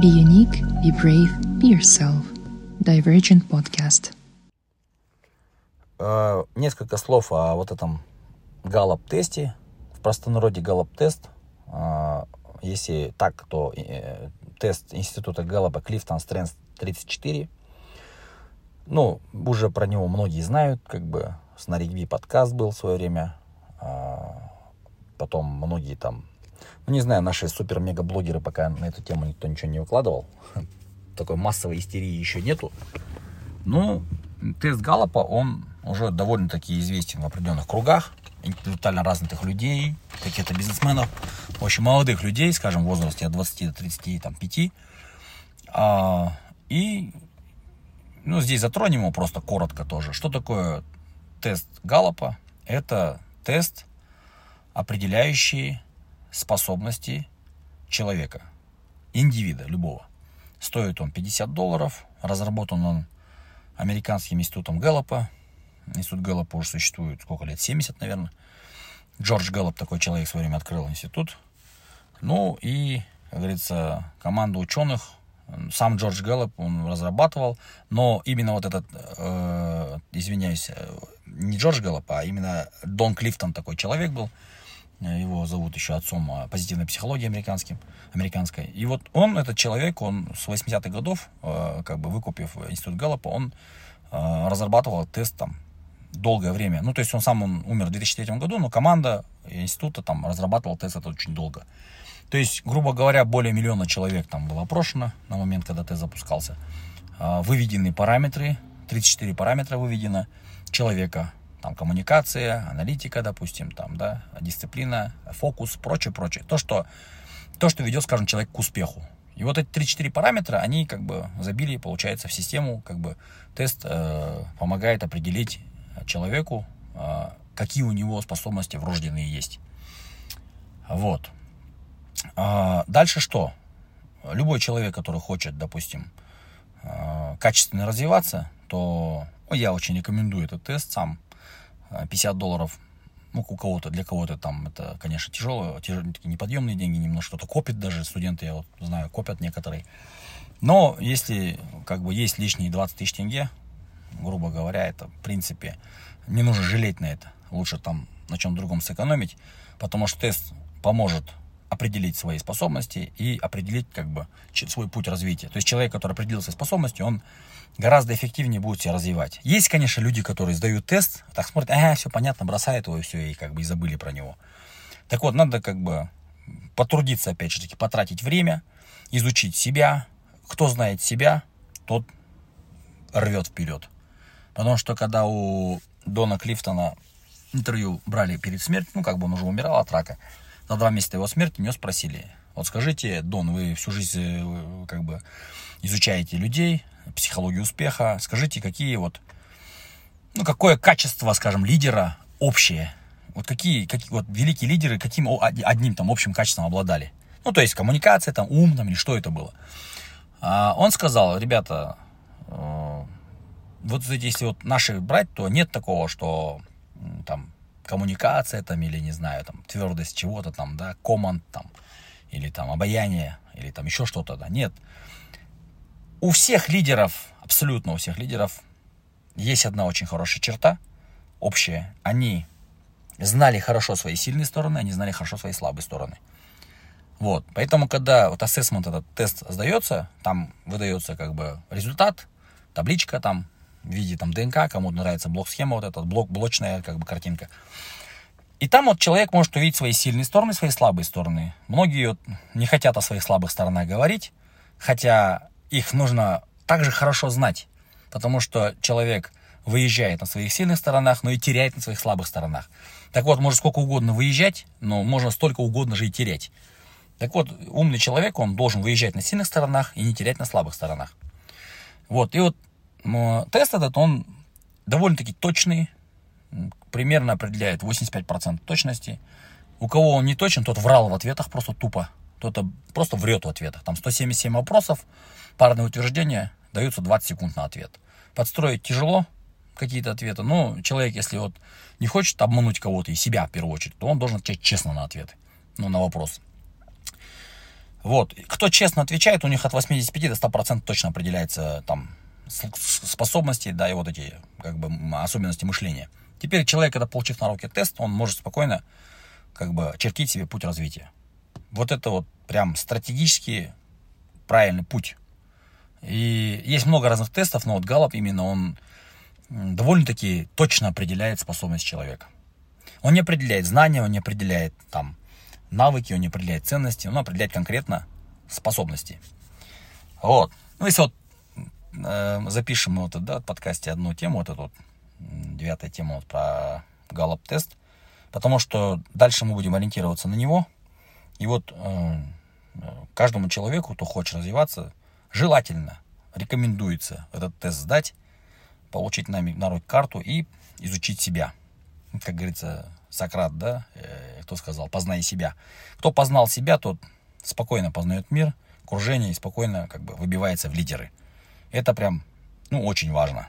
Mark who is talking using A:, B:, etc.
A: Be unique, be brave, be yourself. Divergent Podcast.
B: Э, Несколько слов о вот этом Галлоп-тесте. В простонародье Галлоп-тест. Э, Если так, то э, тест института Галлопа Clifton Strength 34. Ну, уже про него многие знают, как бы с Наригби подкаст был в свое время. Потом многие там, ну не знаю, наши супер-мега-блогеры пока на эту тему никто ничего не выкладывал. Такой массовой истерии еще нету. Ну, тест Галлопа, он уже довольно-таки известен в определенных кругах, интеллектуально развитых людей, каких-то бизнесменов, очень молодых людей, скажем, в возрасте от 20 до 35. А, и, ну, здесь затронем его просто коротко тоже. Что такое тест Галлопа? Это тест, определяющий способности человека, индивида любого. Стоит он 50 долларов, разработан он американским институтом Гэллопа. Институт Гэллопа уже существует сколько лет? 70, наверное. Джордж Гэллоп, такой человек, в свое время открыл институт. Ну и, как говорится, команда ученых, сам Джордж Гэллоп, он разрабатывал, но именно вот этот, э, извиняюсь, э, не Джордж Гэллоп, а именно Дон Клифтон такой человек был, его зовут еще отцом а, позитивной психологии американским, американской. И вот он, этот человек, он с 80-х годов, э, как бы выкупив институт Гэллопа, он э, разрабатывал тест там долгое время. Ну, то есть он сам он умер в 2003 году, но команда института там разрабатывала тест это очень долго. То есть, грубо говоря, более миллиона человек там было опрошено на момент, когда тест запускался. Э, Выведены параметры, 34 параметра выведено человека, там коммуникация, аналитика, допустим, там, да, дисциплина, фокус, прочее, прочее. То, что, то, что ведет, скажем, человек к успеху. И вот эти 3-4 параметра, они как бы забили, получается, в систему, как бы тест э, помогает определить человеку, э, какие у него способности врожденные есть. Вот. А дальше что? Любой человек, который хочет, допустим, э, качественно развиваться, то ну, я очень рекомендую этот тест сам 50 долларов, ну, у кого-то, для кого-то там это, конечно, тяжело, тяжелые, такие неподъемные деньги, немножко кто-то копит даже, студенты, я вот знаю, копят некоторые. Но если, как бы, есть лишние 20 тысяч тенге, грубо говоря, это, в принципе, не нужно жалеть на это. Лучше там на чем другом сэкономить, потому что тест поможет определить свои способности и определить как бы свой путь развития. То есть человек, который определил свои способности, он гораздо эффективнее будет себя развивать. Есть, конечно, люди, которые сдают тест, так смотрят, ага, все понятно, бросают его и все, и как бы и забыли про него. Так вот, надо как бы потрудиться, опять же таки, потратить время, изучить себя. Кто знает себя, тот рвет вперед. Потому что когда у Дона Клифтона интервью брали перед смертью, ну, как бы он уже умирал от рака, за два месяца его смерти него спросили, вот скажите, Дон, вы всю жизнь э, как бы изучаете людей, психологию успеха, скажите, какие вот, ну, какое качество, скажем, лидера общее, вот какие, какие вот великие лидеры каким одним там общим качеством обладали. Ну, то есть коммуникация, там, ум, там, или что это было. А он сказал, ребята, э, вот если вот наши брать, то нет такого, что там коммуникация там или не знаю там твердость чего-то там да команд там или там обаяние или там еще что-то да нет. У всех лидеров абсолютно у всех лидеров есть одна очень хорошая черта общая. Они знали хорошо свои сильные стороны они знали хорошо свои слабые стороны. Вот поэтому когда вот ассессмент этот тест сдается там выдается как бы результат табличка там в виде там ДНК, кому нравится блок-схема, вот этот блок, блочная как бы картинка. И там вот человек может увидеть свои сильные стороны, свои слабые стороны. Многие вот не хотят о своих слабых сторонах говорить, хотя их нужно также хорошо знать, потому что человек выезжает на своих сильных сторонах, но и теряет на своих слабых сторонах. Так вот, может сколько угодно выезжать, но можно столько угодно же и терять. Так вот, умный человек, он должен выезжать на сильных сторонах и не терять на слабых сторонах. Вот, и вот но тест этот, он довольно-таки точный, примерно определяет 85% точности. У кого он не точен, тот врал в ответах просто тупо. Кто-то просто врет в ответах. Там 177 вопросов, парные утверждения, даются 20 секунд на ответ. Подстроить тяжело какие-то ответы, но человек, если вот не хочет обмануть кого-то и себя в первую очередь, то он должен отвечать честно на ответы, ну, на вопросы. Вот. Кто честно отвечает, у них от 85 до 100% точно определяется там способности, да, и вот эти как бы особенности мышления. Теперь человек, когда получив на руки тест, он может спокойно как бы чертить себе путь развития. Вот это вот прям стратегически правильный путь. И есть много разных тестов, но вот Галлоп именно он довольно-таки точно определяет способность человека. Он не определяет знания, он не определяет там навыки, он не определяет ценности, он определяет конкретно способности. Вот. Ну, если вот запишем вот да, в подкасте одну тему, вот эту вот, девятая тема вот про Галлоп тест, потому что дальше мы будем ориентироваться на него. И вот э, каждому человеку, кто хочет развиваться, желательно рекомендуется этот тест сдать, получить на, на руки карту и изучить себя. Как говорится, Сократ, да, э, кто сказал, познай себя. Кто познал себя, тот спокойно познает мир, окружение и спокойно как бы выбивается в лидеры. Это прям, ну, очень важно.